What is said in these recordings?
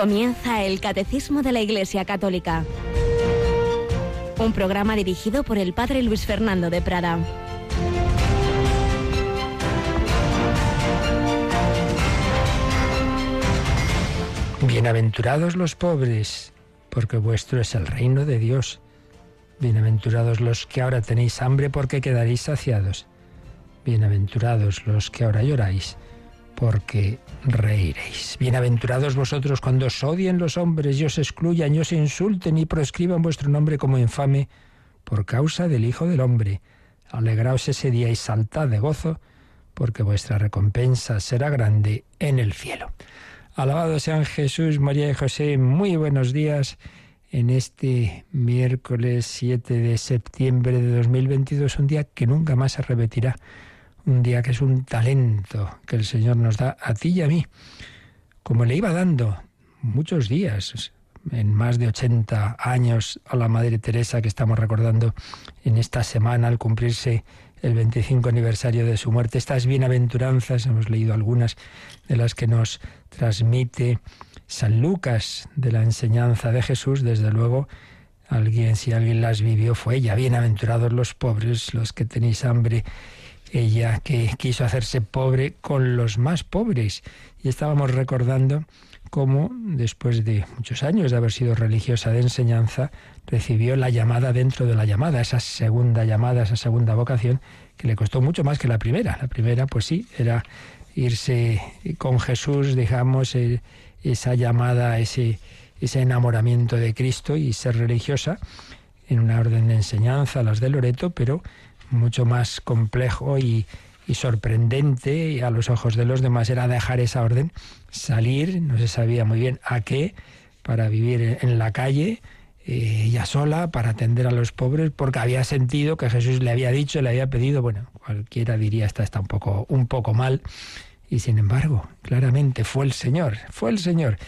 Comienza el Catecismo de la Iglesia Católica. Un programa dirigido por el Padre Luis Fernando de Prada. Bienaventurados los pobres, porque vuestro es el reino de Dios. Bienaventurados los que ahora tenéis hambre, porque quedaréis saciados. Bienaventurados los que ahora lloráis, porque reiréis. Bienaventurados vosotros cuando os odien los hombres y os excluyan y os insulten y proscriban vuestro nombre como infame por causa del Hijo del Hombre. Alegraos ese día y saltad de gozo, porque vuestra recompensa será grande en el cielo. Alabado sean Jesús, María y José, muy buenos días en este miércoles 7 de septiembre de 2022, un día que nunca más se repetirá un día que es un talento que el Señor nos da a ti y a mí, como le iba dando muchos días, en más de 80 años, a la Madre Teresa que estamos recordando en esta semana al cumplirse el 25 aniversario de su muerte. Estas bienaventuranzas, hemos leído algunas de las que nos transmite San Lucas de la enseñanza de Jesús, desde luego, alguien, si alguien las vivió, fue ella. Bienaventurados los pobres, los que tenéis hambre ella que quiso hacerse pobre con los más pobres. Y estábamos recordando cómo, después de muchos años de haber sido religiosa de enseñanza, recibió la llamada dentro de la llamada, esa segunda llamada, esa segunda vocación, que le costó mucho más que la primera. La primera, pues sí, era irse con Jesús, digamos, eh, esa llamada, ese, ese enamoramiento de Cristo y ser religiosa en una orden de enseñanza, las de Loreto, pero mucho más complejo y, sorprendente a los ojos de los demás era dejar esa orden, salir, no se sabía muy bien a qué, para vivir en la calle, eh, ella sola, para atender a los pobres, porque había sentido que Jesús le había dicho, le había pedido, bueno, cualquiera diría, esta está un poco, un poco mal, y sin embargo, claramente fue el Señor, fue el Señor.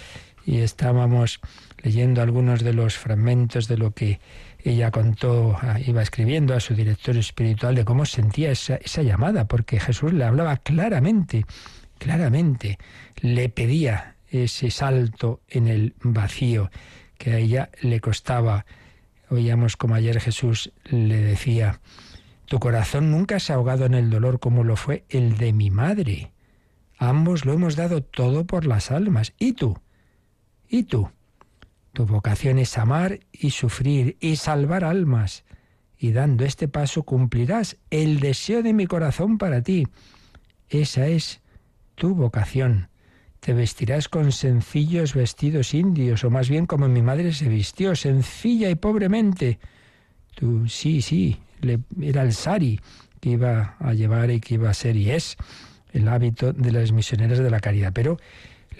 Y estábamos leyendo algunos de los fragmentos de lo que ella contó, ah, iba escribiendo a su director espiritual de cómo sentía esa, esa llamada, porque Jesús le hablaba claramente, claramente, le pedía ese salto en el vacío que a ella le costaba. Oíamos como ayer Jesús le decía, tu corazón nunca se ha ahogado en el dolor como lo fue el de mi madre. Ambos lo hemos dado todo por las almas. ¿Y tú? ¿Y tú? Tu vocación es amar y sufrir y salvar almas. Y dando este paso cumplirás el deseo de mi corazón para ti. Esa es tu vocación. Te vestirás con sencillos vestidos indios, o más bien como mi madre se vistió, sencilla y pobremente. Tú, sí, sí, le, era el sari que iba a llevar y que iba a ser y es el hábito de las misioneras de la caridad. Pero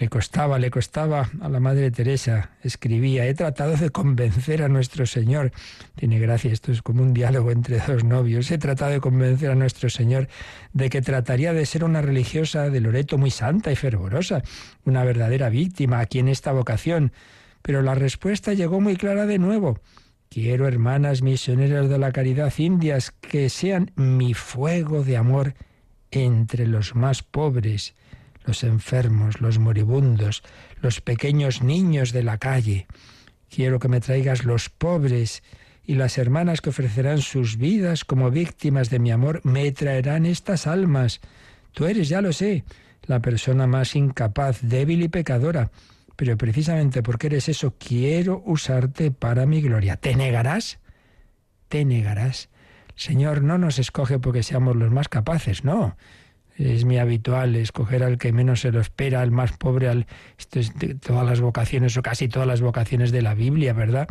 le costaba, le costaba a la Madre Teresa, escribía, he tratado de convencer a nuestro Señor. Tiene gracia, esto es como un diálogo entre dos novios. He tratado de convencer a nuestro Señor de que trataría de ser una religiosa de Loreto muy santa y fervorosa, una verdadera víctima aquí en esta vocación. Pero la respuesta llegó muy clara de nuevo. Quiero, hermanas misioneras de la caridad indias, que sean mi fuego de amor entre los más pobres los enfermos, los moribundos, los pequeños niños de la calle. Quiero que me traigas los pobres y las hermanas que ofrecerán sus vidas como víctimas de mi amor, me traerán estas almas. Tú eres, ya lo sé, la persona más incapaz, débil y pecadora, pero precisamente porque eres eso, quiero usarte para mi gloria. ¿Te negarás? Te negarás. Señor no nos escoge porque seamos los más capaces, no es mi habitual escoger al que menos se lo espera, al más pobre, al todas las vocaciones o casi todas las vocaciones de la Biblia, ¿verdad?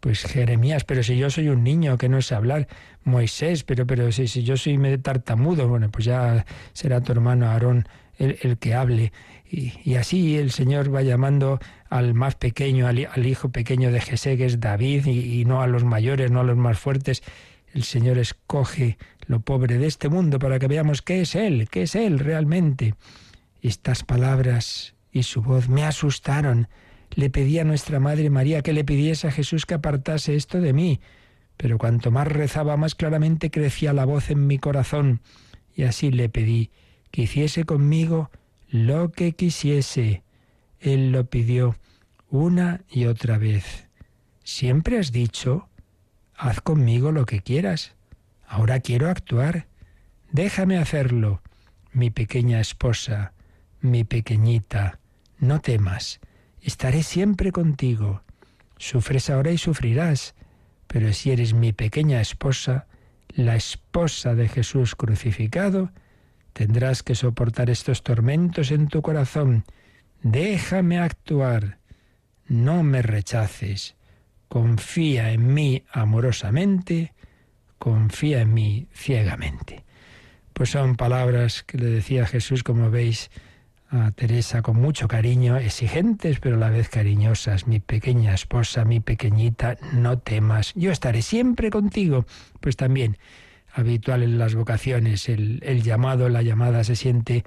Pues Jeremías, pero si yo soy un niño que no sé hablar, Moisés, pero pero si, si yo soy tartamudo, bueno, pues ya será tu hermano Aarón el, que hable. Y, así el Señor va llamando al más pequeño, al, hijo pequeño de Jesé, que es David, y no a los mayores, no a los más fuertes. El Señor escoge lo pobre de este mundo para que veamos qué es Él, qué es Él realmente. Estas palabras y su voz me asustaron. Le pedí a nuestra Madre María que le pidiese a Jesús que apartase esto de mí, pero cuanto más rezaba, más claramente crecía la voz en mi corazón, y así le pedí que hiciese conmigo lo que quisiese. Él lo pidió una y otra vez. Siempre has dicho, haz conmigo lo que quieras. Ahora quiero actuar. Déjame hacerlo, mi pequeña esposa, mi pequeñita. No temas, estaré siempre contigo. Sufres ahora y sufrirás, pero si eres mi pequeña esposa, la esposa de Jesús crucificado, tendrás que soportar estos tormentos en tu corazón. Déjame actuar, no me rechaces, confía en mí amorosamente, confía en mí ciegamente. Pues son palabras que le decía Jesús, como veis, a Teresa con mucho cariño, exigentes pero a la vez cariñosas. Mi pequeña esposa, mi pequeñita, no temas, yo estaré siempre contigo. Pues también habitual en las vocaciones, el, llamado, la llamada se siente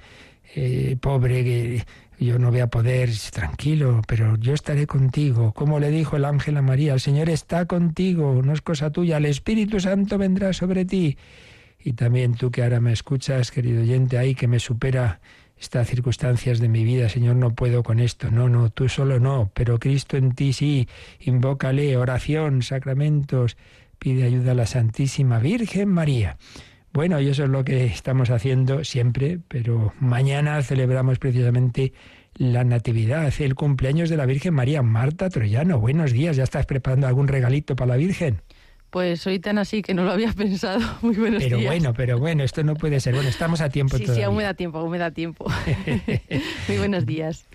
eh, pobre, yo no voy a poder, tranquilo, pero yo estaré contigo. Como le dijo el ángel a María, el Señor está contigo, no es cosa tuya, el Espíritu Santo vendrá sobre ti. Y también tú que ahora me escuchas, querido oyente, ahí que me supera estas circunstancias de mi vida, Señor, no puedo con esto. No, no, tú solo no, pero Cristo en ti sí. Invócale, oración, sacramentos, pide ayuda a la Santísima Virgen María. Bueno, y eso es lo que estamos haciendo siempre, pero mañana celebramos precisamente la Natividad, el cumpleaños de la Virgen María. Marta Troyano, buenos días, ¿ya estás preparando algún regalito para la Virgen? Pues soy tan así que no lo había pensado. Muy buenos pero bueno, pero bueno, esto no puede ser. Bueno, estamos a tiempo sí, todavía. Sí, aún me da tiempo, aún me da tiempo. Muy buenos días.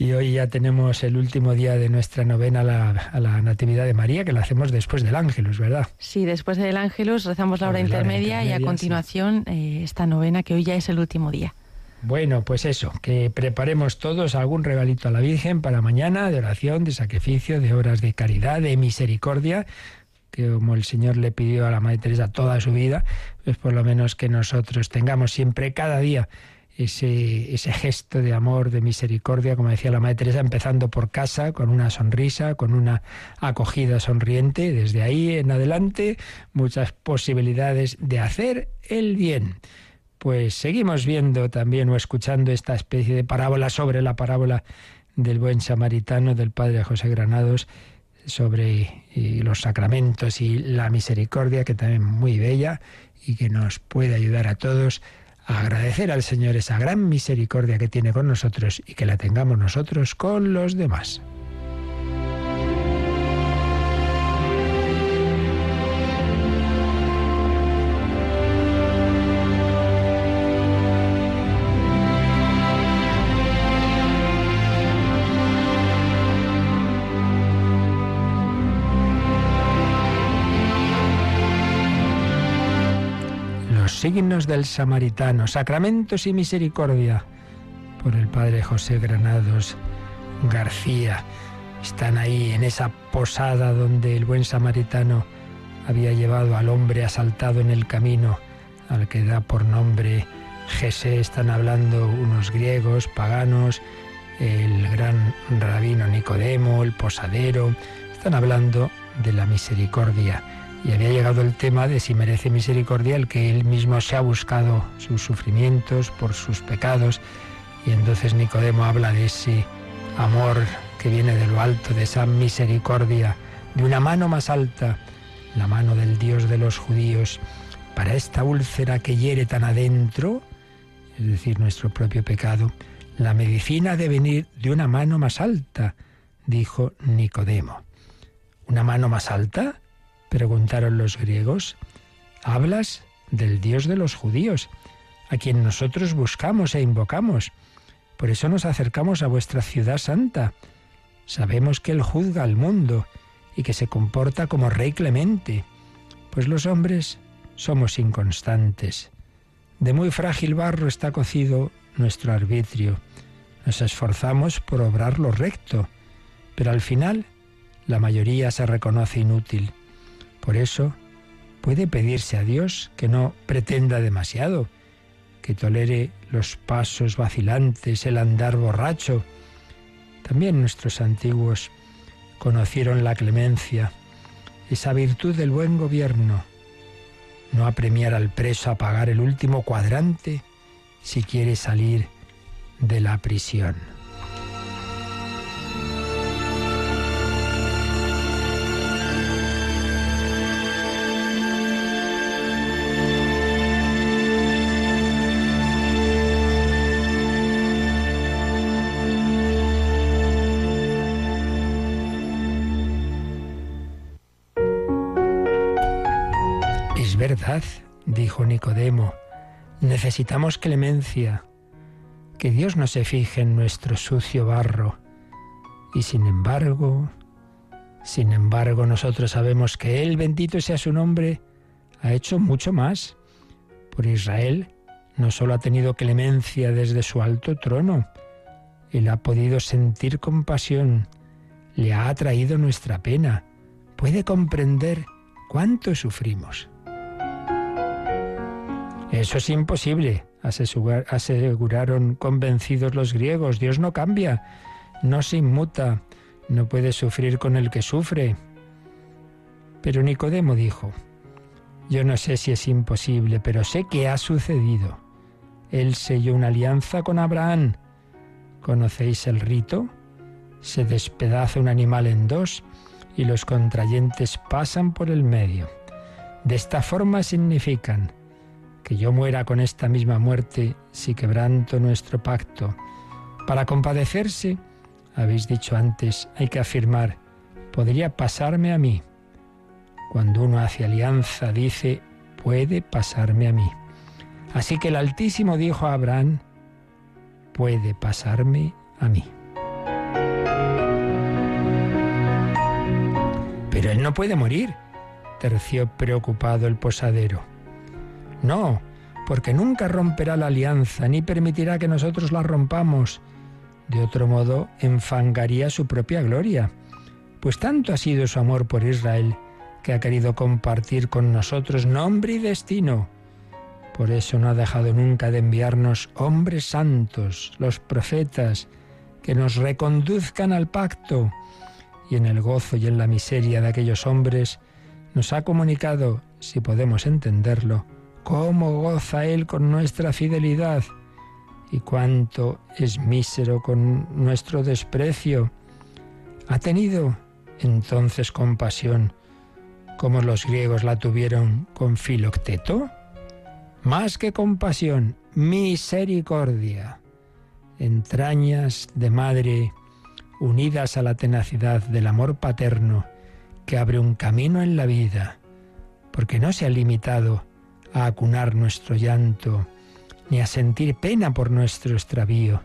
Y hoy ya tenemos el último día de nuestra novena a la, a la Natividad de María, que la hacemos después del Ángelus, ¿verdad? Sí, después del Ángelus rezamos la hora, intermedia, y a continuación eh, esta novena, que hoy ya es el último día. Bueno, pues eso, que preparemos todos algún regalito a la Virgen para mañana, de oración, de sacrificio, de obras de caridad, de misericordia, que como el Señor le pidió a la Madre Teresa toda su vida, pues por lo menos que nosotros tengamos siempre, cada día, ese, ese gesto de amor, de misericordia, como decía la Madre Teresa, empezando por casa, con una sonrisa, con una acogida sonriente, desde ahí en adelante muchas posibilidades de hacer el bien. Pues seguimos viendo también o escuchando esta especie de parábola sobre la parábola del buen samaritano del padre José Granados sobre los sacramentos y la misericordia, que también muy bella y que nos puede ayudar a todos agradecer al Señor esa gran misericordia que tiene con nosotros y que la tengamos nosotros con los demás. Signos del samaritano, sacramentos y misericordia, por el padre José Granados García. Están ahí en esa posada donde el buen samaritano había llevado al hombre asaltado en el camino, al que da por nombre Jesé. Están hablando unos griegos, paganos, el gran rabino Nicodemo, el posadero. Están hablando de la misericordia y había llegado el tema de si merece misericordia el que él mismo se ha buscado sus sufrimientos por sus pecados. Y entonces Nicodemo habla de ese amor que viene de lo alto, de esa misericordia, de una mano más alta, la mano del Dios de los judíos, para esta úlcera que hiere tan adentro, es decir, nuestro propio pecado, la medicina de venir de una mano más alta, dijo Nicodemo. ¿Una mano más alta? Preguntaron los griegos. Hablas del Dios de los judíos, a quien nosotros buscamos e invocamos. Por eso nos acercamos a vuestra ciudad santa. Sabemos que Él juzga al mundo y que se comporta como Rey clemente, pues los hombres somos inconstantes. De muy frágil barro está cocido nuestro arbitrio. Nos esforzamos por obrar lo recto, pero al final la mayoría se reconoce inútil. Por eso puede pedirse a Dios que no pretenda demasiado, que tolere los pasos vacilantes, el andar borracho. También nuestros antiguos conocieron la clemencia, esa virtud del buen gobierno, no apremiar al preso a pagar el último cuadrante si quiere salir de la prisión. Nicodemo, necesitamos clemencia, que Dios no se fije en nuestro sucio barro. Y sin embargo, sin embargo, nosotros sabemos que Él, bendito sea su nombre, ha hecho mucho más. Por Israel no solo ha tenido clemencia desde su alto trono, Él ha podido sentir compasión, le ha atraído nuestra pena, puede comprender cuánto sufrimos. Eso es imposible, aseguraron convencidos los griegos. Dios no cambia, no se inmuta, no puede sufrir con el que sufre. Pero Nicodemo dijo, yo no sé si es imposible, pero sé que ha sucedido. Él selló una alianza con Abraham. ¿Conocéis el rito? Se despedaza un animal en dos y los contrayentes pasan por el medio. De esta forma significan que yo muera con esta misma muerte si quebranto nuestro pacto. Para compadecerse, habéis dicho antes, hay que afirmar, podría pasarme a mí. Cuando uno hace alianza, dice, puede pasarme a mí. Así que el Altísimo dijo a Abraham, puede pasarme a mí. Pero él no puede morir, terció preocupado el posadero. No, porque nunca romperá la alianza, ni permitirá que nosotros la rompamos. De otro modo, enfangaría su propia gloria. Pues tanto ha sido su amor por Israel, que ha querido compartir con nosotros nombre y destino. Por eso no ha dejado nunca de enviarnos hombres santos, los profetas, que nos reconduzcan al pacto y en el gozo y en la miseria de aquellos hombres, nos ha comunicado, si podemos entenderlo, cómo goza Él con nuestra fidelidad y cuánto es mísero con nuestro desprecio. Ha tenido entonces compasión, como los griegos la tuvieron con Filocteto. Más que compasión, misericordia, entrañas de madre unidas a la tenacidad del amor paterno que abre un camino en la vida, porque no se ha limitado a acunar nuestro llanto, ni a sentir pena por nuestro extravío.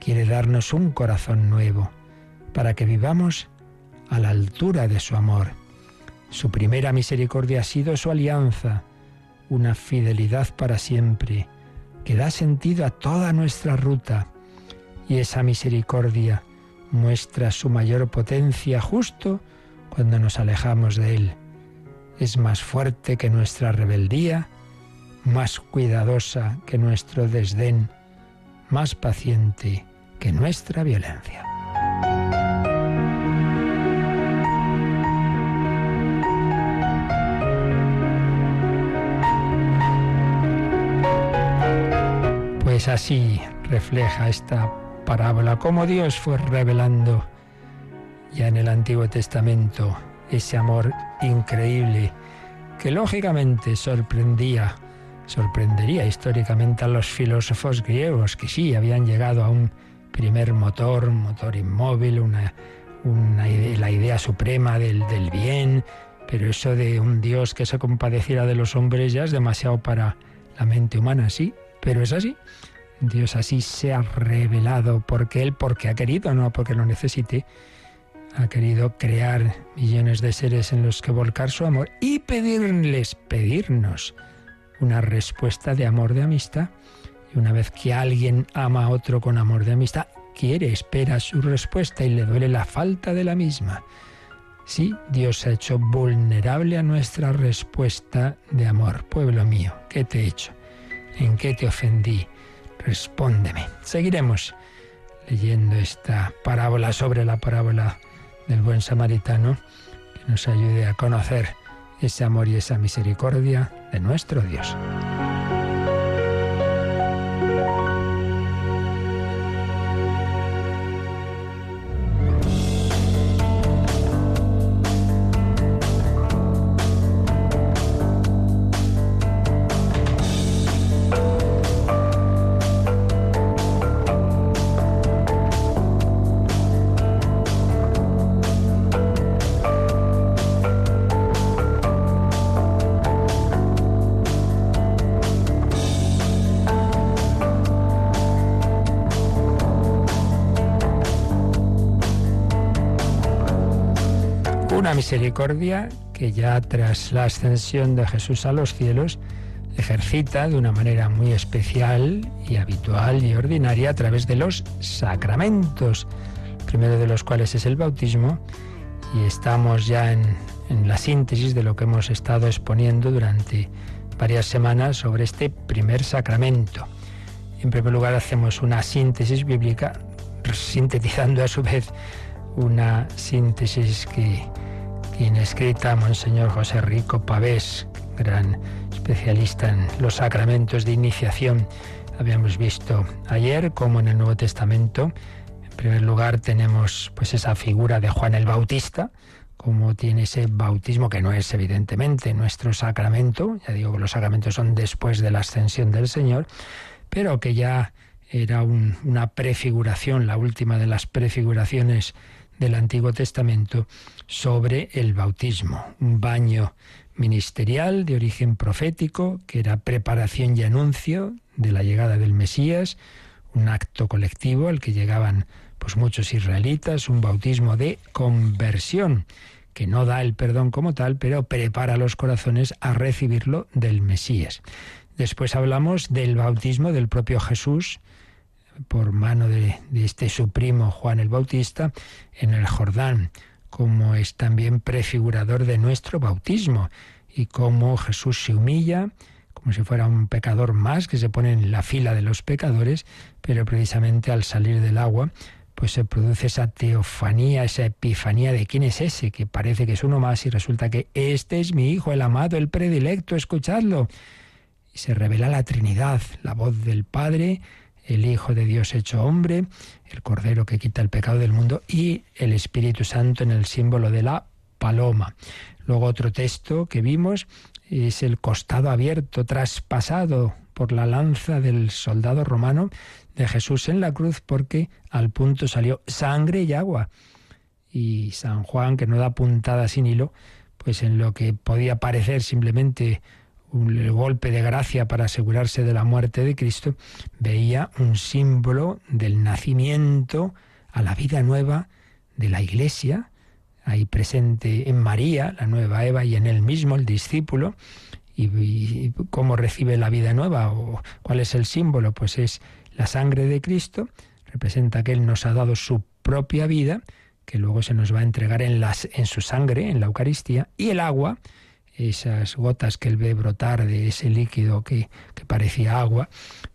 Quiere darnos un corazón nuevo, para que vivamos a la altura de su amor. Su primera misericordia ha sido su alianza, una fidelidad para siempre, que da sentido a toda nuestra ruta. Y esa misericordia muestra su mayor potencia justo cuando nos alejamos de Él. Es más fuerte que nuestra rebeldía, más cuidadosa que nuestro desdén, más paciente que nuestra violencia. Pues así refleja esta parábola, cómo Dios fue revelando ya en el Antiguo Testamento ese amor increíble que lógicamente sorprendía, sorprendería históricamente a los filósofos griegos que sí habían llegado a un primer motor, un motor inmóvil, una, la idea suprema del, del bien, pero eso de un Dios que se compadeciera de los hombres ya es demasiado para la mente humana, sí, pero es así. Dios así se ha revelado porque Él, porque ha querido, no porque lo necesite, ha querido crear millones de seres en los que volcar su amor y pedirles, pedirnos una respuesta de amor, de amistad. Y una vez que alguien ama a otro con amor de amistad, quiere, espera su respuesta y le duele la falta de la misma. Sí, Dios ha hecho vulnerable a nuestra respuesta de amor. Pueblo mío, ¿qué te he hecho? ¿En qué te ofendí? respóndeme. Seguiremos leyendo esta parábola sobre la parábola del buen samaritano que nos ayude a conocer ese amor y esa misericordia de nuestro Dios. Misericordia que ya tras la ascensión de Jesús a los cielos ejercita de una manera muy especial y habitual y ordinaria a través de los sacramentos, primero de los cuales es el bautismo, y estamos ya en, en la síntesis de lo que hemos estado exponiendo durante varias semanas sobre este primer sacramento. En primer lugar hacemos una síntesis bíblica, sintetizando a su vez una síntesis que tiene escrita Monseñor José Rico Pavés, gran especialista en los sacramentos de iniciación. Habíamos visto ayer cómo en el Nuevo Testamento, en primer lugar, tenemos pues esa figura de Juan el Bautista, como tiene ese bautismo que no es evidentemente nuestro sacramento, ya digo que los sacramentos son después de la ascensión del Señor, pero que ya era una prefiguración, la última de las prefiguraciones del Antiguo Testamento sobre el bautismo, un baño ministerial de origen profético, que era preparación y anuncio de la llegada del Mesías, un acto colectivo al que llegaban pues muchos israelitas, un bautismo de conversión que no da el perdón como tal, pero prepara los corazones a recibirlo del Mesías. Después hablamos del bautismo del propio Jesús por mano de, este su primo Juan el Bautista en el Jordán, como es también prefigurador de nuestro bautismo y cómo Jesús se humilla como si fuera un pecador más que se pone en la fila de los pecadores, pero precisamente al salir del agua, pues se produce esa teofanía, esa epifanía de quién es ese, que parece que es uno más y resulta que este es mi hijo, el amado, el predilecto, escuchadlo. Y se revela la Trinidad, la voz del Padre, el Hijo de Dios hecho hombre, el Cordero que quita el pecado del mundo y el Espíritu Santo en el símbolo de la paloma. Luego otro texto que vimos es el costado abierto, traspasado por la lanza del soldado romano de Jesús en la cruz, porque al punto salió sangre y agua. Y San Juan, que no da puntada sin hilo, pues en lo que podía parecer simplemente un golpe de gracia para asegurarse de la muerte de Cristo, veía un símbolo del nacimiento a la vida nueva de la Iglesia, ahí presente en María, la nueva Eva, y en él mismo, el discípulo, y, cómo recibe la vida nueva, o cuál es el símbolo, pues es la sangre de Cristo, representa que Él nos ha dado su propia vida, que luego se nos va a entregar en, las, en su sangre, en la Eucaristía, y el agua, esas gotas que él ve brotar de ese líquido que, que, parecía agua,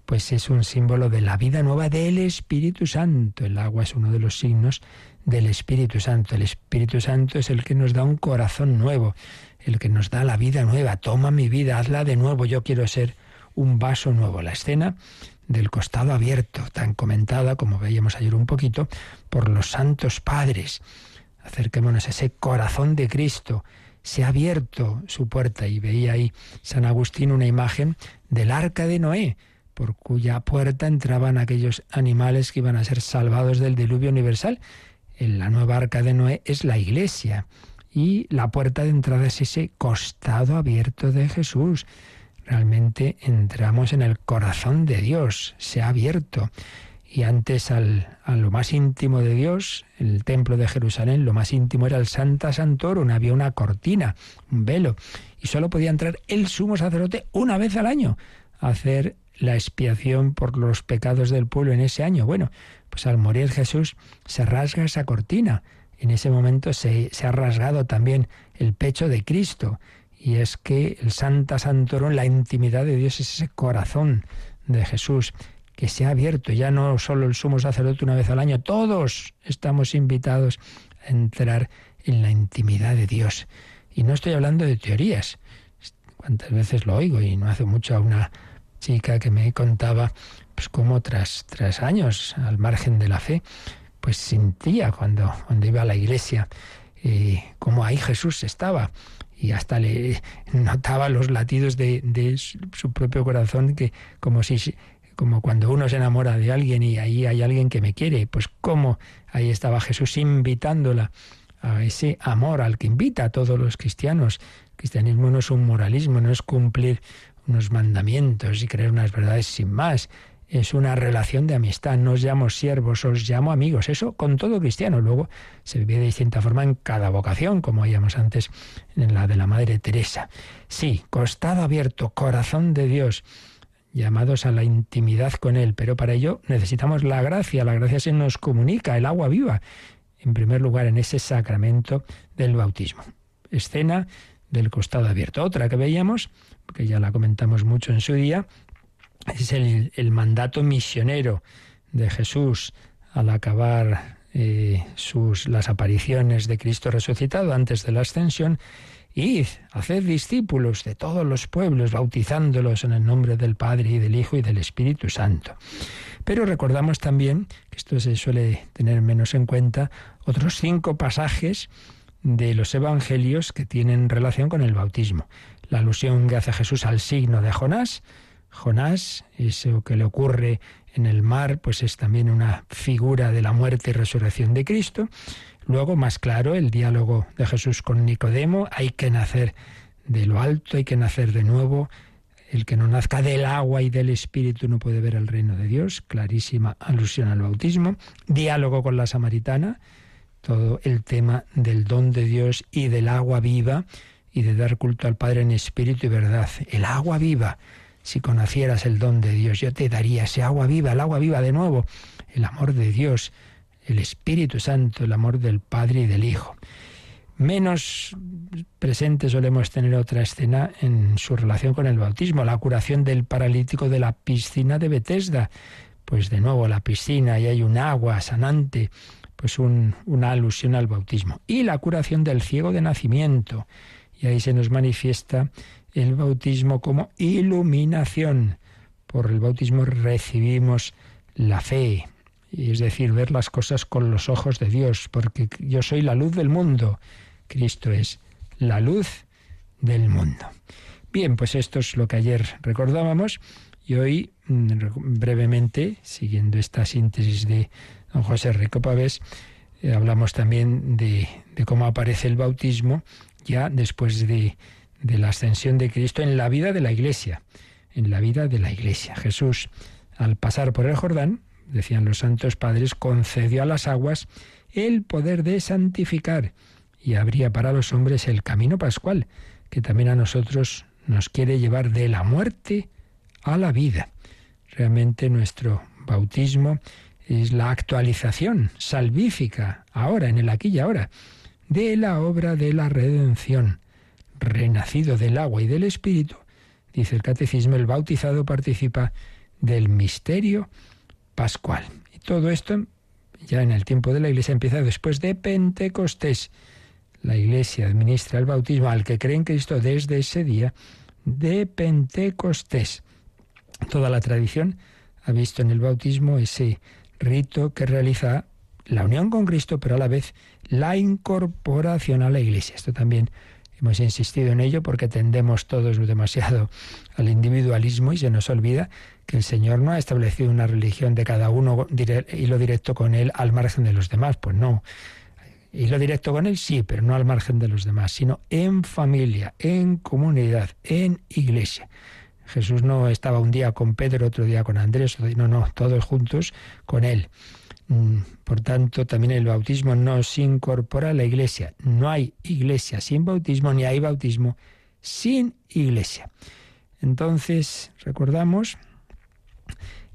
pues es un símbolo de la vida nueva del Espíritu Santo. El agua es uno de los signos del Espíritu Santo. El Espíritu Santo es el que nos da un corazón nuevo, el que nos da la vida nueva. Toma mi vida, hazla de nuevo, yo quiero ser un vaso nuevo. La escena del costado abierto, tan comentada, como veíamos ayer un poquito, por los santos padres. Acerquémonos a ese corazón de Cristo se ha abierto su puerta y veía ahí San Agustín una imagen del arca de Noé, por cuya puerta entraban aquellos animales que iban a ser salvados del diluvio universal. En la nueva arca de Noé es la iglesia y la puerta de entrada es ese costado abierto de Jesús. Realmente entramos en el corazón de Dios, se ha abierto y antes al, a lo más íntimo de Dios, el templo de Jerusalén, lo más íntimo era el Santa Santorum, había una cortina, un velo, y solo podía entrar el sumo sacerdote una vez al año a hacer la expiación por los pecados del pueblo en ese año. Bueno, pues al morir Jesús se rasga esa cortina. En ese momento se, se ha rasgado también el pecho de Cristo. Y es que el Santa Santorum, la intimidad de Dios es ese corazón de Jesús que se ha abierto, ya no solo el sumo sacerdote una vez al año, todos estamos invitados a entrar en la intimidad de Dios. Y no estoy hablando de teorías. Cuántas veces lo oigo y no hace mucho a una chica que me contaba pues cómo tras, tras años al margen de la fe, pues sentía cuando, cuando iba a la iglesia eh, cómo ahí Jesús estaba y hasta le notaba los latidos de, de, su propio corazón que como si como cuando uno se enamora de alguien y ahí hay alguien que me quiere, pues cómo ahí estaba Jesús invitándola a ese amor al que invita a todos los cristianos. El cristianismo no es un moralismo, no es cumplir unos mandamientos y creer unas verdades sin más. es una relación de amistad. No os llamo siervos, os llamo amigos. Eso con todo cristiano. Luego se vive de distinta forma en cada vocación, como oíamos antes en la de la Madre Teresa. Sí, costado abierto, corazón de Dios, llamados a la intimidad con Él. Pero para ello necesitamos la gracia. La gracia se nos comunica, el agua viva. En primer lugar, en ese sacramento del bautismo. Escena del costado abierto. Otra que veíamos, que ya la comentamos mucho en su día, es el, mandato misionero de Jesús al acabar eh, sus, las apariciones de Cristo resucitado antes de la ascensión. Id, haced discípulos de todos los pueblos, bautizándolos en el nombre del Padre y del Hijo y del Espíritu Santo. Pero recordamos también, que esto se suele tener menos en cuenta, otros cinco pasajes de los evangelios que tienen relación con el bautismo. La alusión que hace Jesús al signo de Jonás. Jonás, eso que le ocurre en el mar, pues es también una figura de la muerte y resurrección de Cristo. Luego, más claro, el diálogo de Jesús con Nicodemo, hay que nacer de lo alto, hay que nacer de nuevo. El que no nazca del agua y del espíritu no puede ver el reino de Dios. Clarísima alusión al bautismo. Diálogo con la samaritana todo el tema del don de Dios y del agua viva y de dar culto al Padre en espíritu y verdad. El agua viva, si conocieras el don de Dios, yo te daría ese agua viva, el agua viva de nuevo, el amor de Dios, el Espíritu Santo, el amor del Padre y del Hijo. Menos presente solemos tener otra escena en su relación con el bautismo, la curación del paralítico de la piscina de Betesda. Pues de nuevo la piscina y hay un agua sanante pues una alusión al bautismo. Y la curación del ciego de nacimiento. Y ahí se nos manifiesta el bautismo como iluminación. Por el bautismo recibimos la fe, es decir, ver las cosas con los ojos de Dios, porque yo soy la luz del mundo. Cristo es la luz del mundo. Bien, pues esto es lo que ayer recordábamos y hoy mm, brevemente, siguiendo esta síntesis de don José Rico Pavés, eh, hablamos también de, cómo aparece el bautismo ya después de, de la ascensión de Cristo en la vida de la Iglesia, en la vida de la Iglesia. Jesús, al pasar por el Jordán, decían los santos padres, concedió a las aguas el poder de santificar y abría para los hombres el camino pascual, que también a nosotros nos quiere llevar de la muerte a la vida. Realmente nuestro bautismo es la actualización salvífica, ahora, en el aquí y ahora, de la obra de la redención. Renacido del agua y del espíritu, dice el catecismo, el bautizado participa del misterio pascual. Y todo esto, ya en el tiempo de la Iglesia, empieza después de Pentecostés. La Iglesia administra el bautismo al que cree en Cristo desde ese día de Pentecostés. Toda la tradición ha visto en el bautismo ese rito que realiza la unión con Cristo, pero a la vez la incorporación a la Iglesia. Esto también hemos insistido en ello porque tendemos todos demasiado al individualismo y se nos olvida que el Señor no ha establecido una religión de cada uno y lo directo con Él al margen de los demás. Pues no. Y lo directo con Él sí, pero no al margen de los demás, sino en familia, en comunidad, en iglesia. Jesús no estaba un día con Pedro, otro día con Andrés, no, no, todos juntos con él. Mm, por tanto, también el bautismo nos incorpora a la iglesia. No hay iglesia sin bautismo, ni hay bautismo sin iglesia. Entonces, recordamos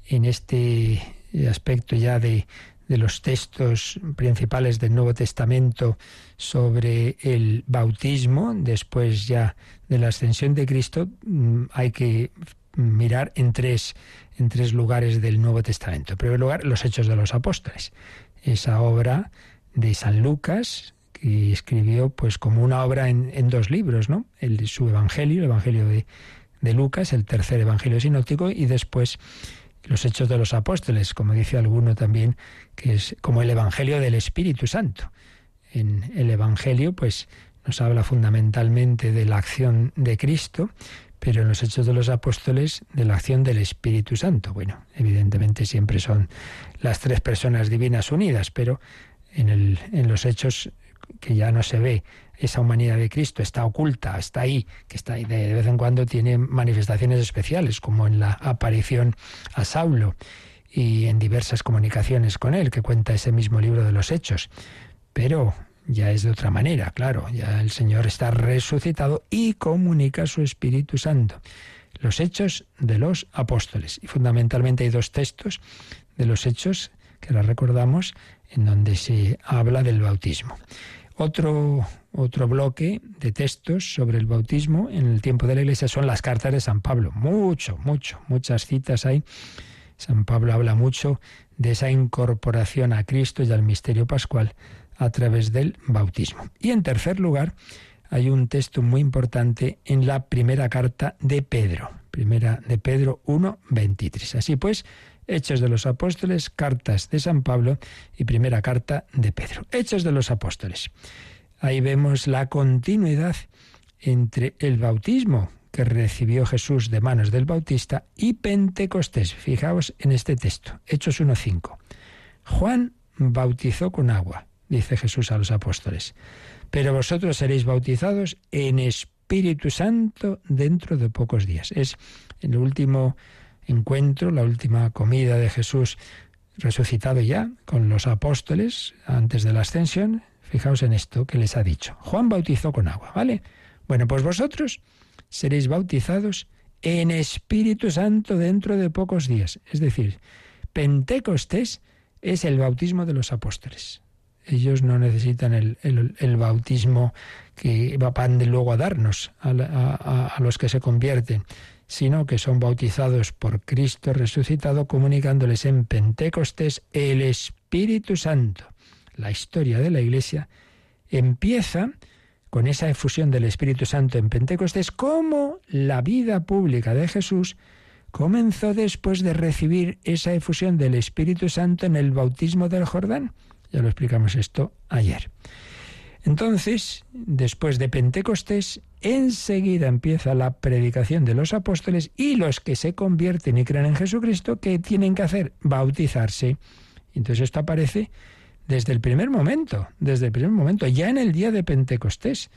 en este aspecto ya de, de los textos principales del Nuevo Testamento sobre el bautismo, después ya de la ascensión de Cristo, mm, hay que mirar en tres, en tres lugares del Nuevo Testamento. En primer lugar, los Hechos de los Apóstoles. Esa obra de San Lucas, que escribió pues como una obra en, dos libros, ¿no? El, su Evangelio, el Evangelio de, de Lucas, el tercer Evangelio sinóptico, y después los hechos de los apóstoles, como dice alguno también, que es como el Evangelio del Espíritu Santo. En el Evangelio, pues, nos habla fundamentalmente de la acción de Cristo, pero en los hechos de los apóstoles de la acción del Espíritu Santo. Bueno, evidentemente siempre son las tres personas divinas unidas, pero en, el, en los hechos que ya no se ve esa humanidad de Cristo, está oculta, está ahí, que está ahí, de vez en cuando tiene manifestaciones especiales, como en la aparición a Saulo y en diversas comunicaciones con él, que cuenta ese mismo libro de los Hechos. Pero ya es de otra manera, claro, ya el Señor está resucitado y comunica su Espíritu Santo. Los hechos de los apóstoles. Y fundamentalmente hay dos textos de los hechos que ahora recordamos en donde se habla del bautismo. Otro, otro bloque de textos sobre el bautismo en el tiempo de la Iglesia son las cartas de San Pablo. Mucho, mucho, muchas citas hay. San Pablo habla mucho de esa incorporación a Cristo y al misterio pascual a través del bautismo. Y en tercer lugar, hay un texto muy importante en la primera carta de Pedro, primera de Pedro 1, 23. Así pues, Hechos de los Apóstoles, cartas de San Pablo y primera carta de Pedro. Hechos de los Apóstoles. Ahí vemos la continuidad entre el bautismo que recibió Jesús de manos del Bautista y Pentecostés. Fijaos en este texto, Hechos 1.5. Juan bautizó con agua, dice Jesús a los apóstoles, pero vosotros seréis bautizados en Espíritu Santo dentro de pocos días. Es el último encuentro, la última comida de Jesús resucitado ya con los apóstoles antes de la ascensión. Fijaos en esto que les ha dicho. Juan bautizó con agua, ¿vale? Bueno, pues vosotros seréis bautizados en Espíritu Santo dentro de pocos días. Es decir, Pentecostés es el bautismo de los apóstoles. Ellos no necesitan el, bautismo que van de luego a darnos a los que se convierten, sino que son bautizados por Cristo resucitado, comunicándoles en Pentecostés el Espíritu Santo. La historia de la Iglesia empieza con esa efusión del Espíritu Santo en Pentecostés, como la vida pública de Jesús comenzó después de recibir esa efusión del Espíritu Santo en el bautismo del Jordán. Ya lo explicamos esto ayer. Entonces, después de Pentecostés, enseguida empieza la predicación de los apóstoles y los que se convierten y creen en Jesucristo, ¿qué tienen que hacer? Bautizarse. Entonces esto aparece desde el primer momento, desde el primer momento, ya en el día de Pentecostés,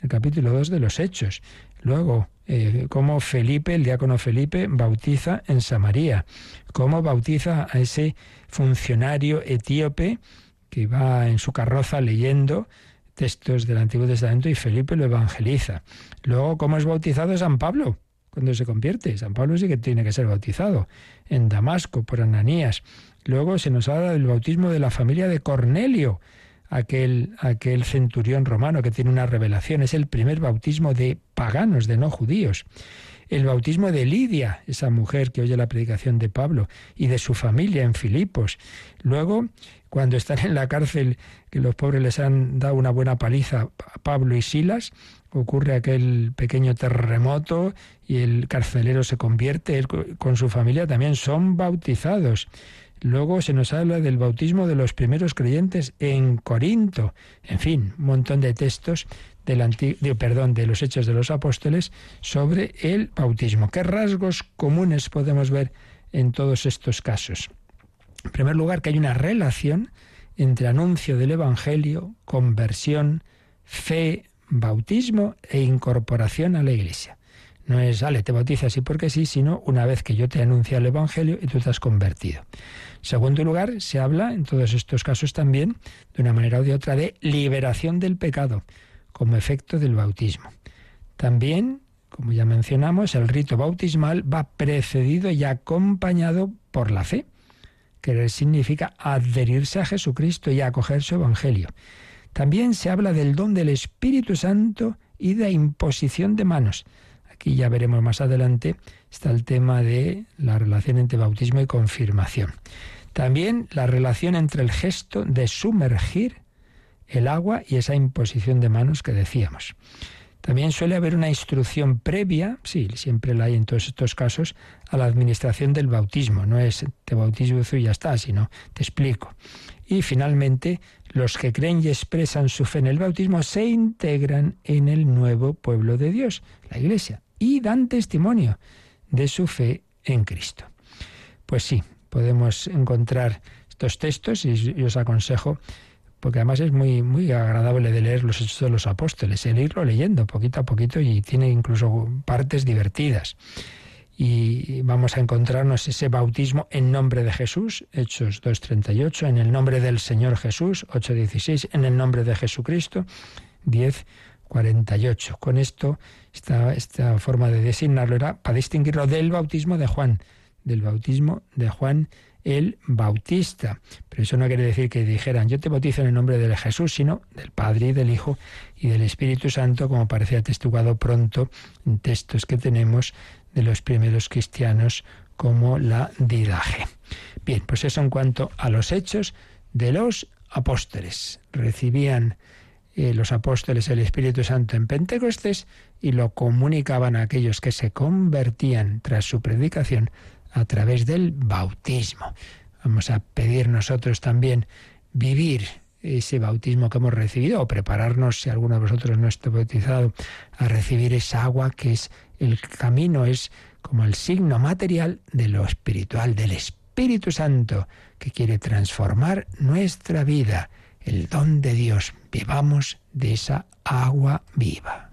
el capítulo 2 de los Hechos. Luego, eh, cómo Felipe, el diácono Felipe, bautiza en Samaria, cómo bautiza a ese funcionario etíope que va en su carroza leyendo textos del Antiguo Testamento y Felipe lo evangeliza. Luego, cómo es bautizado San Pablo cuando se convierte. San Pablo sí que tiene que ser bautizado en Damasco por Ananías. Luego se nos habla del bautismo de la familia de Cornelio, aquel, aquel centurión romano que tiene una revelación. Es el primer bautismo de paganos, de no judíos. El bautismo de Lidia, esa mujer que oye la predicación de Pablo, y de su familia en Filipos. Luego, cuando están en la cárcel, que los pobres les han dado una buena paliza a Pablo y Silas, ocurre aquel pequeño terremoto y el carcelero se convierte, él con su familia también son bautizados. Luego se nos habla del bautismo de los primeros creyentes en Corinto. En fin, un montón de textos del de, perdón, de los Hechos de los Apóstoles sobre el bautismo. ¿Qué rasgos comunes podemos ver en todos estos casos? En primer lugar, que hay una relación entre anuncio del Evangelio, conversión, fe, bautismo e incorporación a la Iglesia. No es, dale, te bautizas y porque sí, sino una vez que yo te anuncio el Evangelio y tú te has convertido. Segundo lugar, se habla en todos estos casos también, de una manera o de otra, de liberación del pecado como efecto del bautismo. También, como ya mencionamos, el rito bautismal va precedido y acompañado por la fe, que significa adherirse a Jesucristo y acoger su Evangelio. También se habla del don del Espíritu Santo y de imposición de manos. Aquí ya veremos más adelante, está el tema de la relación entre bautismo y confirmación. También la relación entre el gesto de sumergir el agua y esa imposición de manos que decíamos. También suele haber una instrucción previa, sí, siempre la hay en todos estos casos, a la administración del bautismo. No es te bautizo y ya está, sino te explico. Y finalmente, los que creen y expresan su fe en el bautismo se integran en el nuevo pueblo de Dios, la Iglesia, y dan testimonio de su fe en Cristo. Pues sí, podemos encontrar estos textos y os aconsejo porque además es muy, muy agradable de leer los Hechos de los Apóstoles, el irlo leyendo poquito a poquito y tiene incluso partes divertidas. Y vamos a encontrarnos ese bautismo en nombre de Jesús, Hechos 2.38, en el nombre del Señor Jesús, 8.16, en el nombre de Jesucristo, 10.48. Con esto, esta, esta forma de designarlo era para distinguirlo del bautismo de Juan, del bautismo de Juan el Bautista. Pero eso no quiere decir que dijeran yo te bautizo en el nombre de Jesús, sino del Padre y del Hijo y del Espíritu Santo, como parece atestiguado pronto en textos que tenemos de los primeros cristianos como la Didaje. Bien, pues eso en cuanto a los hechos de los apóstoles. Recibían eh, los apóstoles el Espíritu Santo en Pentecostés y lo comunicaban a aquellos que se convertían tras su predicación a través del bautismo. Vamos a pedir nosotros también vivir ese bautismo que hemos recibido o prepararnos, si alguno de vosotros no está bautizado, a recibir esa agua que es el camino, es como el signo material de lo espiritual, del Espíritu Santo, que quiere transformar nuestra vida, el don de Dios. Vivamos de esa agua viva.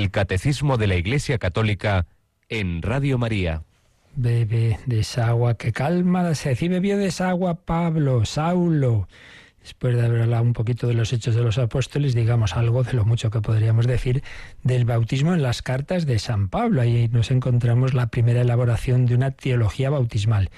El Catecismo de la Iglesia Católica en Radio María. Bebe de esa que calma la sed. Y bebió de esa agua Pablo, Saulo. después de haber hablado un poquito de los hechos de los apóstoles, digamos algo de lo mucho que podríamos decir del bautismo en las cartas de San Pablo. Ahí nos encontramos la primera elaboración de una teología bautismal.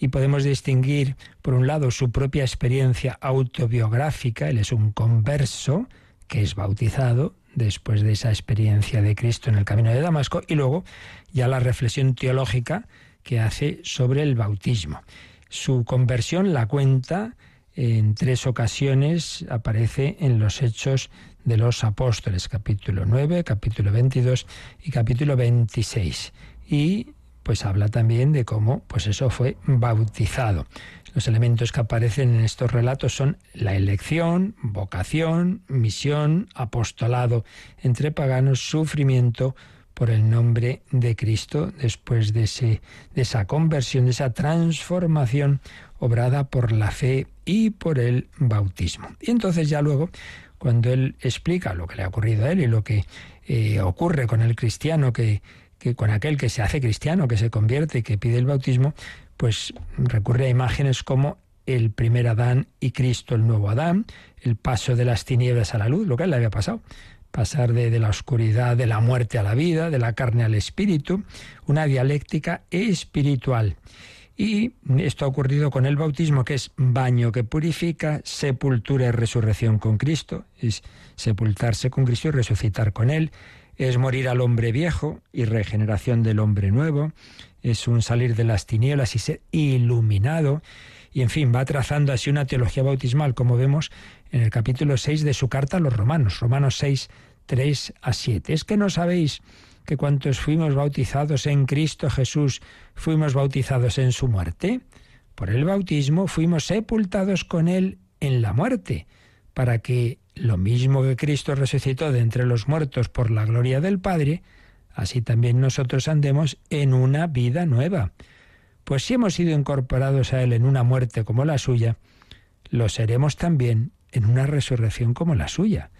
Y podemos distinguir, por un lado, su propia experiencia autobiográfica, él es un converso que es bautizado después de esa experiencia de Cristo en el camino de Damasco, y luego ya la reflexión teológica que hace sobre el bautismo. Su conversión la cuenta en tres ocasiones, aparece en los Hechos de los Apóstoles, capítulo 9, capítulo 22 y capítulo 26. Y pues habla también de cómo pues eso fue bautizado. Los elementos que aparecen en estos relatos son la elección, vocación, misión, apostolado entre paganos, sufrimiento, por el nombre de Cristo después de, ese, de esa conversión, de esa transformación obrada por la fe y por el bautismo. Y entonces ya luego, cuando él explica lo que le ha ocurrido a él y lo que eh, ocurre con el cristiano, que, que con aquel que se hace cristiano, que se convierte y que pide el bautismo, pues recurre a imágenes como el primer Adán y Cristo, el nuevo Adán, el paso de las tinieblas a la luz, lo que a él le había pasado pasar de, la oscuridad, de la muerte a la vida, de la carne al espíritu, una dialéctica espiritual. Y esto ha ocurrido con el bautismo, que es baño que purifica, sepultura y resurrección con Cristo, es sepultarse con Cristo y resucitar con Él, es morir al hombre viejo y regeneración del hombre nuevo, es un salir de las tinieblas y ser iluminado, y en fin, va trazando así una teología bautismal, como vemos en el capítulo 6 de su carta a los romanos, Romanos 6, 3 a 7. Es que no sabéis que cuantos fuimos bautizados en Cristo Jesús, fuimos bautizados en su muerte. Por el bautismo fuimos sepultados con él en la muerte, para que lo mismo que Cristo resucitó de entre los muertos por la gloria del Padre, así también nosotros andemos en una vida nueva. Pues si hemos sido incorporados a Él en una muerte como la suya, lo seremos también en una resurrección como la suya,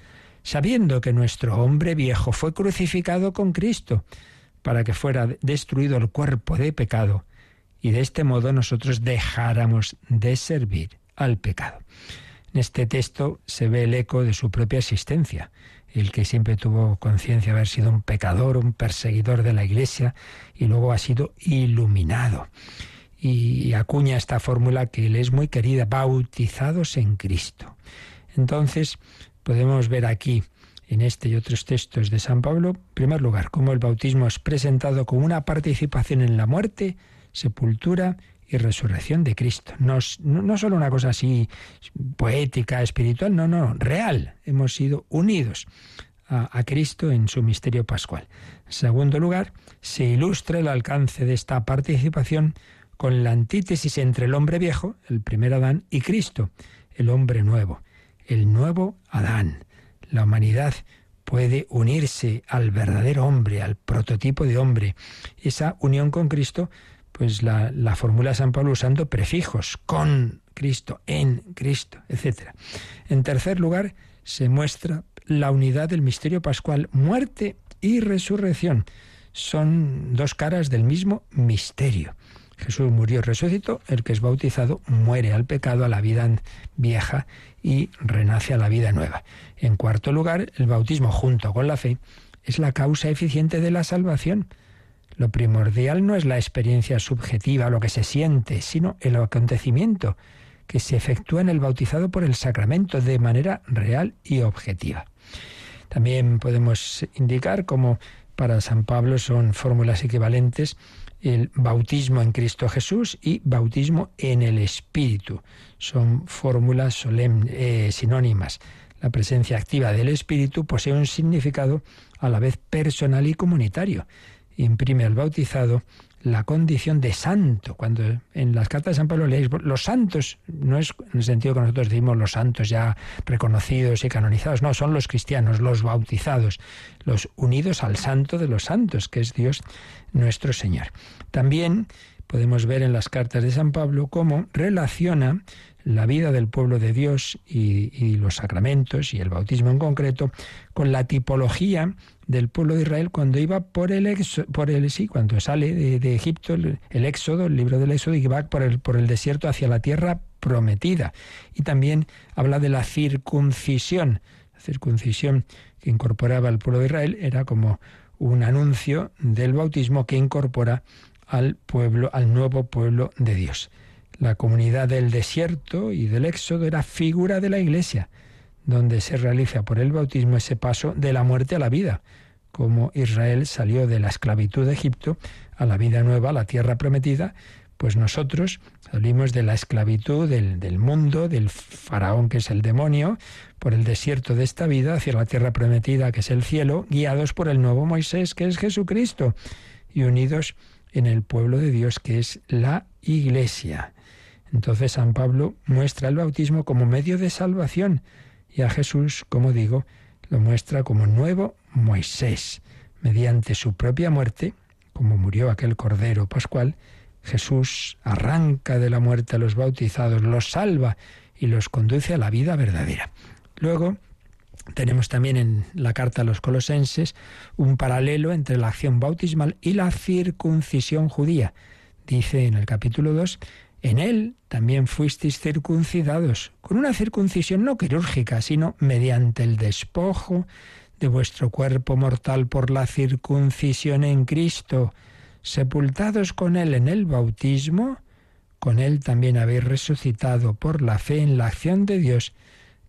sabiendo que nuestro hombre viejo fue crucificado con Cristo para que fuera destruido el cuerpo de pecado y de este modo nosotros dejáramos de servir al pecado. En este texto se ve el eco de su propia existencia, el que siempre tuvo conciencia de haber sido un pecador, un perseguidor de la Iglesia, y luego ha sido iluminado. Y acuña esta fórmula que le es muy querida, bautizados en Cristo. Entonces, podemos ver aquí, en este y otros textos de San Pablo, en primer lugar, cómo el bautismo es presentado como una participación en la muerte, sepultura y resurrección de Cristo. No, no, solo una cosa así poética, espiritual, no, no, real. Hemos sido unidos a, a Cristo en su misterio pascual. En segundo lugar, se ilustra el alcance de esta participación con la antítesis entre el hombre viejo, el primer Adán, y Cristo, el hombre nuevo el nuevo Adán. La humanidad puede unirse al verdadero hombre, al prototipo de hombre. Esa unión con Cristo, pues la, la formula San Pablo usando prefijos, con Cristo, en Cristo, etc. En tercer lugar, se muestra la unidad del misterio pascual, muerte y resurrección. Son dos caras del mismo misterio. Jesús murió y resucitó, el que es bautizado muere al pecado, a la vida vieja y renace a la vida nueva. En cuarto lugar, el bautismo junto con la fe es la causa eficiente de la salvación. Lo primordial no es la experiencia subjetiva, lo que se siente, sino el acontecimiento que se efectúa en el bautizado por el sacramento de manera real y objetiva. También podemos indicar cómo para San Pablo son fórmulas equivalentes el bautismo en Cristo Jesús y bautismo en el Espíritu. Son fórmulas eh, sinónimas. La presencia activa del Espíritu posee un significado a la vez personal y comunitario. Imprime al bautizado la condición de santo. Cuando en las cartas de San Pablo leéis los santos, no es en el sentido que nosotros decimos los santos ya reconocidos y canonizados, no, son los cristianos, los bautizados, los unidos al santo de los santos, que es Dios nuestro Señor. También podemos ver en las cartas de San Pablo cómo relaciona la vida del pueblo de Dios y, los sacramentos y el bautismo en concreto con la tipología del pueblo de Israel cuando iba por el por el sí, cuando sale de, Egipto el, éxodo, el libro del éxodo y va por el por el desierto hacia la tierra prometida. Y también habla de la circuncisión. La circuncisión que incorporaba al pueblo de Israel era como un anuncio del bautismo que incorpora al pueblo, al nuevo pueblo de Dios. La comunidad del desierto y del éxodo era figura de la iglesia, donde se realiza por el bautismo ese paso de la muerte a la vida, como Israel salió de la esclavitud de Egipto a la vida nueva, a la tierra prometida, pues nosotros salimos de la esclavitud del, del, mundo, del faraón que es el demonio, por el desierto de esta vida hacia la tierra prometida que es el cielo, guiados por el nuevo Moisés que es Jesucristo y unidos en el pueblo de Dios que es la Iglesia. Entonces San Pablo muestra el bautismo como medio de salvación y a Jesús, como digo, lo muestra como nuevo Moisés. Mediante su propia muerte, como murió aquel Cordero Pascual, Jesús arranca de la muerte a los bautizados, los salva y los conduce a la vida verdadera. Luego, tenemos también en la carta a los colosenses un paralelo entre la acción bautismal y la circuncisión judía. Dice en el capítulo 2, en él también fuisteis circuncidados, con una circuncisión no quirúrgica, sino mediante el despojo de vuestro cuerpo mortal por la circuncisión en Cristo sepultados con Él en el bautismo, con Él también habéis resucitado por la fe en la acción de Dios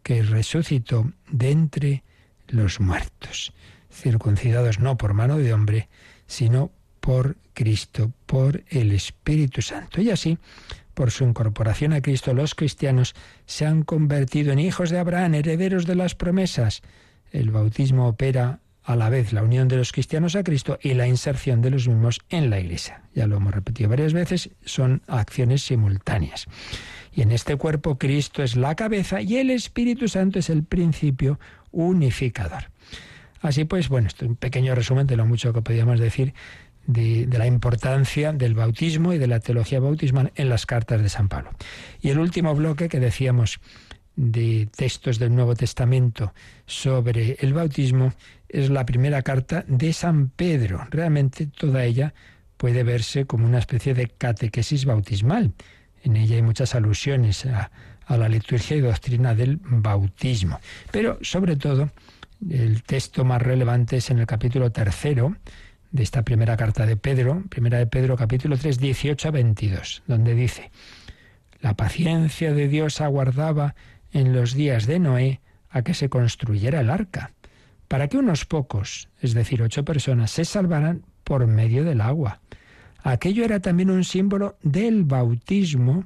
que resucitó de entre los muertos, circuncidados no por mano de hombre, sino por Cristo, por el Espíritu Santo. Y así, por su incorporación a Cristo, los cristianos se han convertido en hijos de Abraham, herederos de las promesas. El bautismo opera a la vez la unión de los cristianos a Cristo y la inserción de los mismos en la Iglesia. Ya lo hemos repetido varias veces, son acciones simultáneas. Y en este cuerpo Cristo es la cabeza y el Espíritu Santo es el principio unificador. Así pues, bueno, esto es un pequeño resumen de lo mucho que podíamos decir de, de, la importancia del bautismo y de la teología bautismal en las cartas de San Pablo. Y el último bloque que decíamos de textos del Nuevo Testamento sobre el bautismo es la primera carta de San Pedro. Realmente toda ella puede verse como una especie de catequesis bautismal. En ella hay muchas alusiones a, la liturgia y doctrina del bautismo. Pero sobre todo, el texto más relevante es en el capítulo tercero de esta primera carta de Pedro, primera de Pedro capítulo 3, 18 a 22, donde dice, la paciencia de Dios aguardaba en los días de Noé a que se construyera el arca para que unos pocos, es decir, ocho personas, se salvaran por medio del agua. Aquello era también un símbolo del bautismo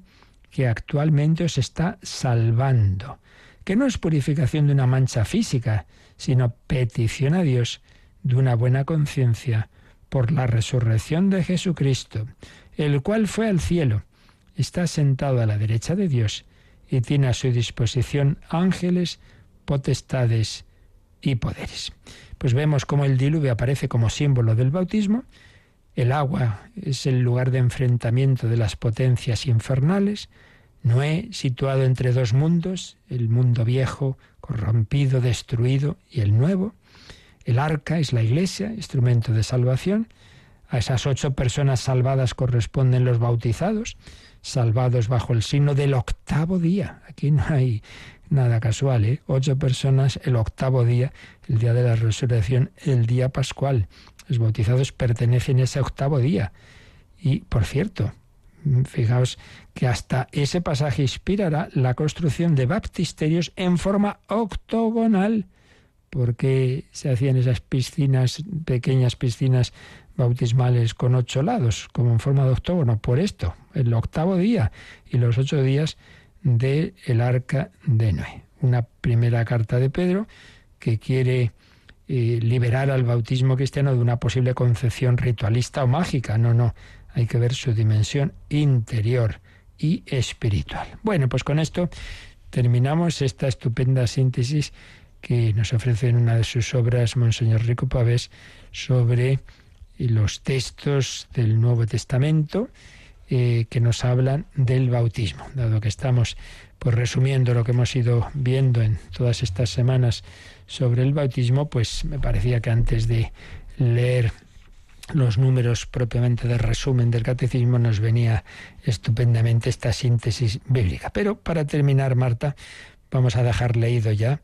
que actualmente os está salvando, que no es purificación de una mancha física, sino petición a Dios de una buena conciencia por la resurrección de Jesucristo, el cual fue al cielo, está sentado a la derecha de Dios y tiene a su disposición ángeles, potestades y poderes. Pues vemos cómo el diluvio aparece como símbolo del bautismo. El agua es el lugar de enfrentamiento de las potencias infernales. Noé, situado entre dos mundos, el mundo viejo, corrompido, destruido, y el nuevo. El arca es la iglesia, instrumento de salvación. A esas ocho personas salvadas corresponden los bautizados, salvados bajo el signo del octavo día. Aquí no hay nada casual, ¿eh? Ocho personas el octavo día, el día de la resurrección, el día pascual. Los bautizados pertenecen a ese octavo día. Y, por cierto, fijaos que hasta ese pasaje inspirará la construcción de baptisterios en forma octogonal. porque se hacían esas piscinas, pequeñas piscinas bautismales con ocho lados, como en forma de octógono? Por esto, el octavo día y los ocho días de el arca de Noé. Una primera carta de Pedro que quiere eh, liberar al bautismo cristiano de una posible concepción ritualista o mágica. No, no, hay que ver su dimensión interior y espiritual. Bueno, pues con esto terminamos esta estupenda síntesis que nos ofrece en una de sus obras Monseñor Rico Pavés sobre los textos del Nuevo Testamento eh, que nos hablan del bautismo. Dado que estamos pues resumiendo lo que hemos ido viendo en todas estas semanas sobre el bautismo, pues me parecía que antes de leer los números propiamente de resumen del catecismo, nos venía estupendamente esta síntesis bíblica. Pero para terminar, Marta, vamos a dejar leído ya,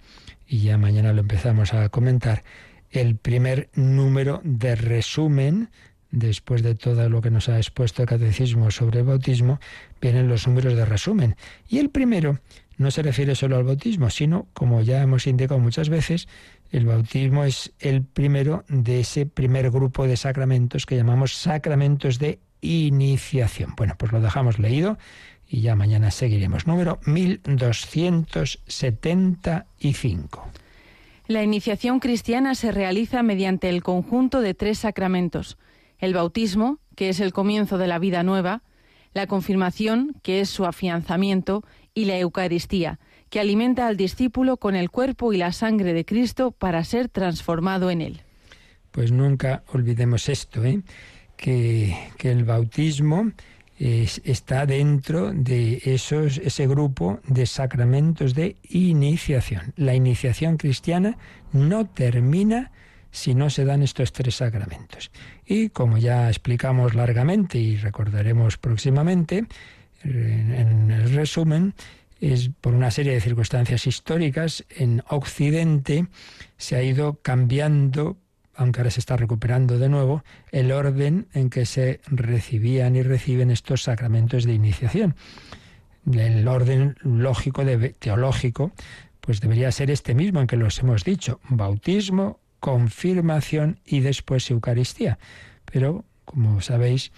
y ya mañana lo empezamos a comentar, el primer número de resumen, después de todo lo que nos ha expuesto el catecismo sobre el bautismo, vienen los números de resumen. Y el primero no se refiere solo al bautismo, sino, como ya hemos indicado muchas veces, el bautismo es el primero de ese primer grupo de sacramentos que llamamos sacramentos de iniciación. Bueno, pues lo dejamos leído y ya mañana seguiremos. Número 1275. La iniciación cristiana se realiza mediante el conjunto de tres sacramentos. El bautismo, que es el comienzo de la vida nueva, la confirmación, que es su afianzamiento, y la Eucaristía, que alimenta al discípulo con el cuerpo y la sangre de Cristo para ser transformado en él. Pues nunca olvidemos esto, ¿eh? que, el bautismo está dentro de esos, ese grupo de sacramentos de iniciación. La iniciación cristiana no termina si no se dan estos tres sacramentos. Y como ya explicamos largamente y recordaremos próximamente, en el resumen, es por una serie de circunstancias históricas en Occidente se ha ido cambiando, aunque ahora se está recuperando de nuevo, el orden en que se recibían y reciben estos sacramentos de iniciación. El orden lógico, teológico, pues debería ser este mismo en que los hemos dicho, bautismo, confirmación y después Eucaristía. Pero, como sabéis,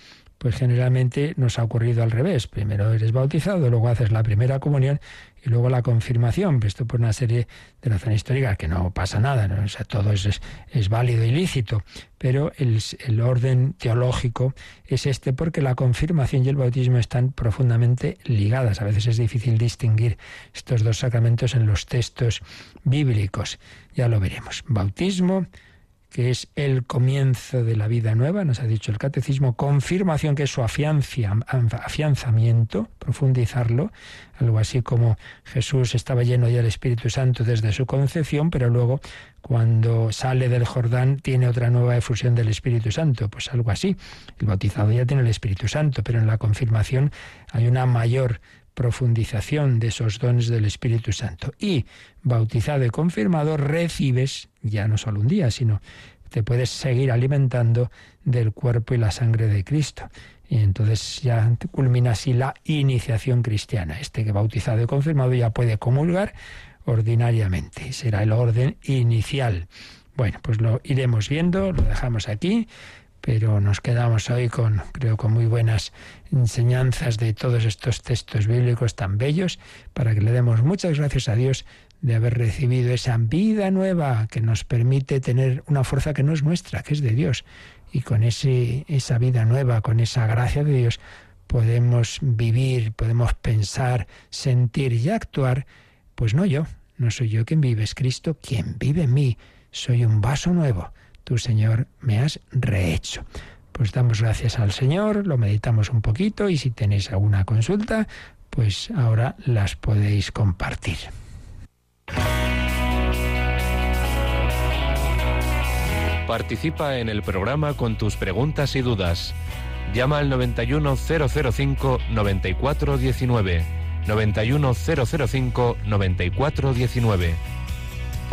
pues generalmente nos ha ocurrido al revés. Primero eres bautizado, luego haces la primera comunión y luego la confirmación. Esto por una serie de razones históricas que no pasa nada, ¿no? o sea, todo es, es, válido y lícito. Pero el, el, orden teológico es este porque la confirmación y el bautismo están profundamente ligadas. A veces es difícil distinguir estos dos sacramentos en los textos bíblicos. Ya lo veremos. Bautismo, que es el comienzo de la vida nueva, nos ha dicho el catecismo, confirmación que es su afianzamiento, profundizarlo, algo así como Jesús estaba lleno ya del Espíritu Santo desde su concepción, pero luego cuando sale del Jordán tiene otra nueva efusión del Espíritu Santo, pues algo así. El bautizado ya tiene el Espíritu Santo, pero en la confirmación hay una mayor profundización de esos dones del Espíritu Santo. Y bautizado y confirmado, recibes, ya no solo un día, sino te puedes seguir alimentando del cuerpo y la sangre de Cristo. Y entonces ya culmina así la iniciación cristiana. Este que bautizado y confirmado ya puede comulgar ordinariamente. Será el orden inicial. Bueno, pues lo iremos viendo, lo dejamos aquí pero nos quedamos hoy con, creo, con muy buenas enseñanzas de todos estos textos bíblicos tan bellos, para que le demos muchas gracias a Dios de haber recibido esa vida nueva que nos permite tener una fuerza que no es nuestra, que es de Dios. Y con ese, esa vida nueva, con esa gracia de Dios, podemos vivir, podemos pensar, sentir y actuar, pues no yo, no soy yo quien vive, es Cristo quien vive en mí. Soy un vaso nuevo tú Señor me has rehecho. Pues damos gracias al Señor, lo meditamos un poquito y si tenéis alguna consulta, pues ahora las podéis compartir. Participa en el programa con tus preguntas y dudas. Llama al 91005 9419.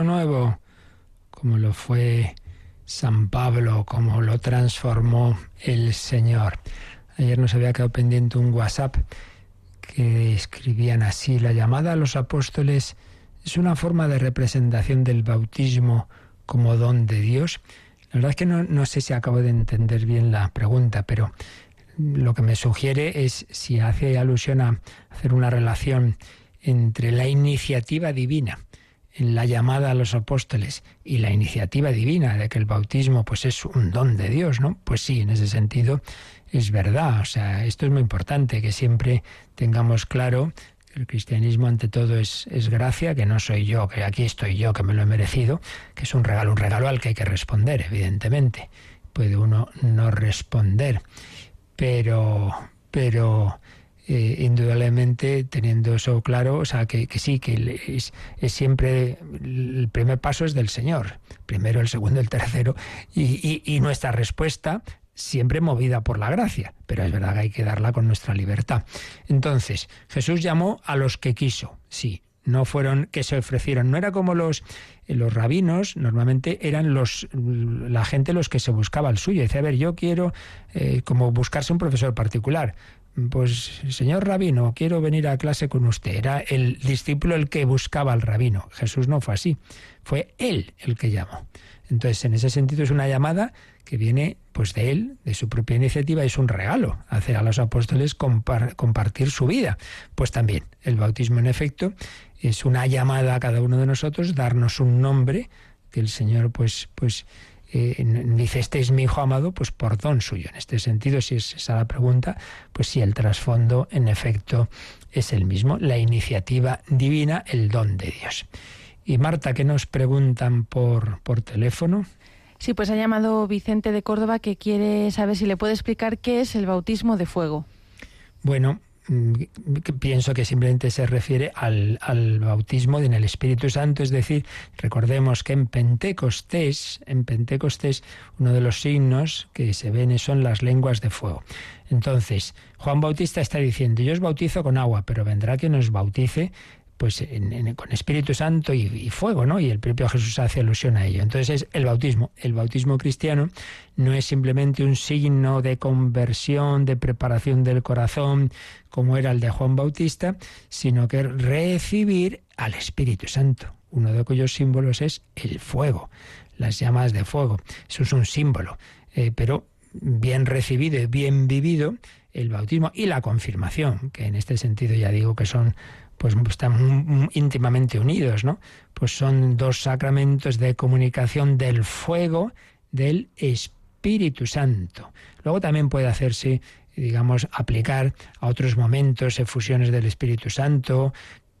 nuevo, como lo fue San Pablo, como lo transformó el Señor. Ayer nos había quedado pendiente un WhatsApp que escribían así, la llamada a los apóstoles es una forma de representación del bautismo como don de Dios. La verdad es que no, no sé si acabo de entender bien la pregunta, pero lo que me sugiere es si hace alusión a hacer una relación entre la iniciativa divina en la llamada a los apóstoles y la iniciativa divina de que el bautismo pues es un don de Dios, ¿no? Pues sí, en ese sentido es verdad, o sea, esto es muy importante que siempre tengamos claro que el cristianismo ante todo es, es gracia, que no soy yo, que aquí estoy yo, que me lo he merecido, que es un regalo, un regalo al que hay que responder, evidentemente. Puede uno no responder, pero, pero eh, indudablemente teniendo eso claro, o sea, que, que sí, que es, es, siempre el primer paso es del Señor, primero, el segundo, el tercero, y, y, y nuestra respuesta siempre movida por la gracia, pero es verdad que hay que darla con nuestra libertad. Entonces, Jesús llamó a los que quiso, sí, no fueron que se ofrecieron, no era como los los rabinos, normalmente eran los la gente los que se buscaba el suyo, decía, a ver, yo quiero eh, como buscarse un profesor particular, pues señor rabino, quiero venir a clase con usted. Era el discípulo el que buscaba al rabino. Jesús no fue así, fue él el que llamó. Entonces, en ese sentido es una llamada que viene pues de él, de su propia iniciativa, es un regalo hacer a los apóstoles compar compartir su vida. Pues también el bautismo en efecto es una llamada a cada uno de nosotros, darnos un nombre que el Señor pues pues eh, dice, este es mi hijo amado, pues por don suyo. En este sentido, si es esa la pregunta, pues sí, el trasfondo en efecto es el mismo, la iniciativa divina, el don de Dios. Y Marta, ¿qué nos preguntan por, por teléfono? Sí, pues ha llamado Vicente de Córdoba que quiere saber si le puede explicar qué es el bautismo de fuego. Bueno, pienso que simplemente se refiere al, al, bautismo en el Espíritu Santo, es decir, recordemos que en Pentecostés, en Pentecostés, uno de los signos que se ven son las lenguas de fuego. Entonces, Juan Bautista está diciendo, yo os bautizo con agua, pero vendrá quien os bautice pues en, con Espíritu Santo y, fuego, ¿no? Y el propio Jesús hace alusión a ello. Entonces es el bautismo. El bautismo cristiano no es simplemente un signo de conversión, de preparación del corazón, como era el de Juan Bautista, sino que recibir al Espíritu Santo, uno de cuyos símbolos es el fuego, las llamas de fuego. Eso es un símbolo, eh, pero bien recibido y bien vivido el bautismo y la confirmación, que en este sentido ya digo que son pues están íntimamente unidos, ¿no? Pues son dos sacramentos de comunicación del fuego del Espíritu Santo. Luego también puede hacerse digamos, aplicar a otros momentos efusiones del Espíritu Santo,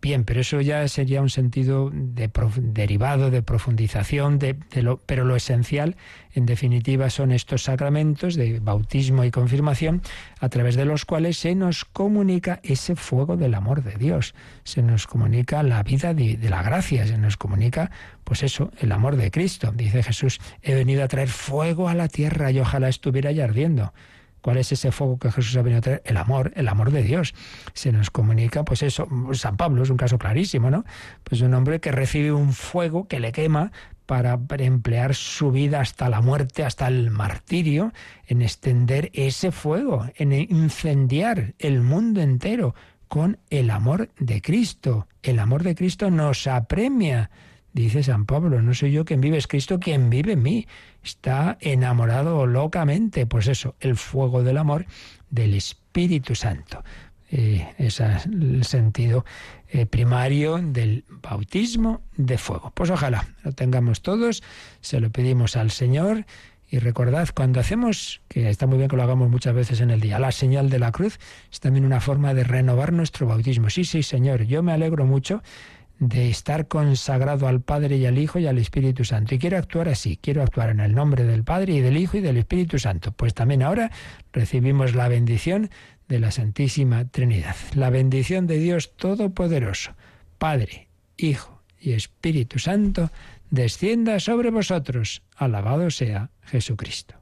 Bien, pero eso ya sería un sentido de derivado, de profundización, de, pero lo esencial, en definitiva, son estos sacramentos de bautismo y confirmación, a través de los cuales se nos comunica ese fuego del amor de Dios, se nos comunica la vida de, de la gracia, se nos comunica, pues eso, el amor de Cristo. Dice Jesús, he venido a traer fuego a la tierra y ojalá estuviera ya ardiendo. ¿Cuál es ese fuego que Jesús ha venido a traer? El amor, el amor de Dios. Se nos comunica, pues eso, San Pablo es un caso clarísimo, ¿no? Pues un hombre que recibe un fuego que le quema para emplear su vida hasta la muerte, hasta el martirio, en extender ese fuego, en incendiar el mundo entero con el amor de Cristo. El amor de Cristo nos apremia Dice San Pablo, no soy yo quien vive, es Cristo quien vive en mí. Está enamorado locamente. Pues eso, el fuego del amor del Espíritu Santo. Eh, ese es el sentido eh, primario del bautismo de fuego. Pues ojalá lo tengamos todos, se lo pedimos al Señor. Y recordad, cuando hacemos, que está muy bien que lo hagamos muchas veces en el día, la señal de la cruz es también una forma de renovar nuestro bautismo. Sí, sí, Señor, yo me alegro mucho de estar consagrado al Padre y al Hijo y al Espíritu Santo. Y quiero actuar así, quiero actuar en el nombre del Padre y del Hijo y del Espíritu Santo. Pues también ahora recibimos la bendición de la Santísima Trinidad. La bendición de Dios Todopoderoso, Padre, Hijo y Espíritu Santo, descienda sobre vosotros. Alabado sea Jesucristo.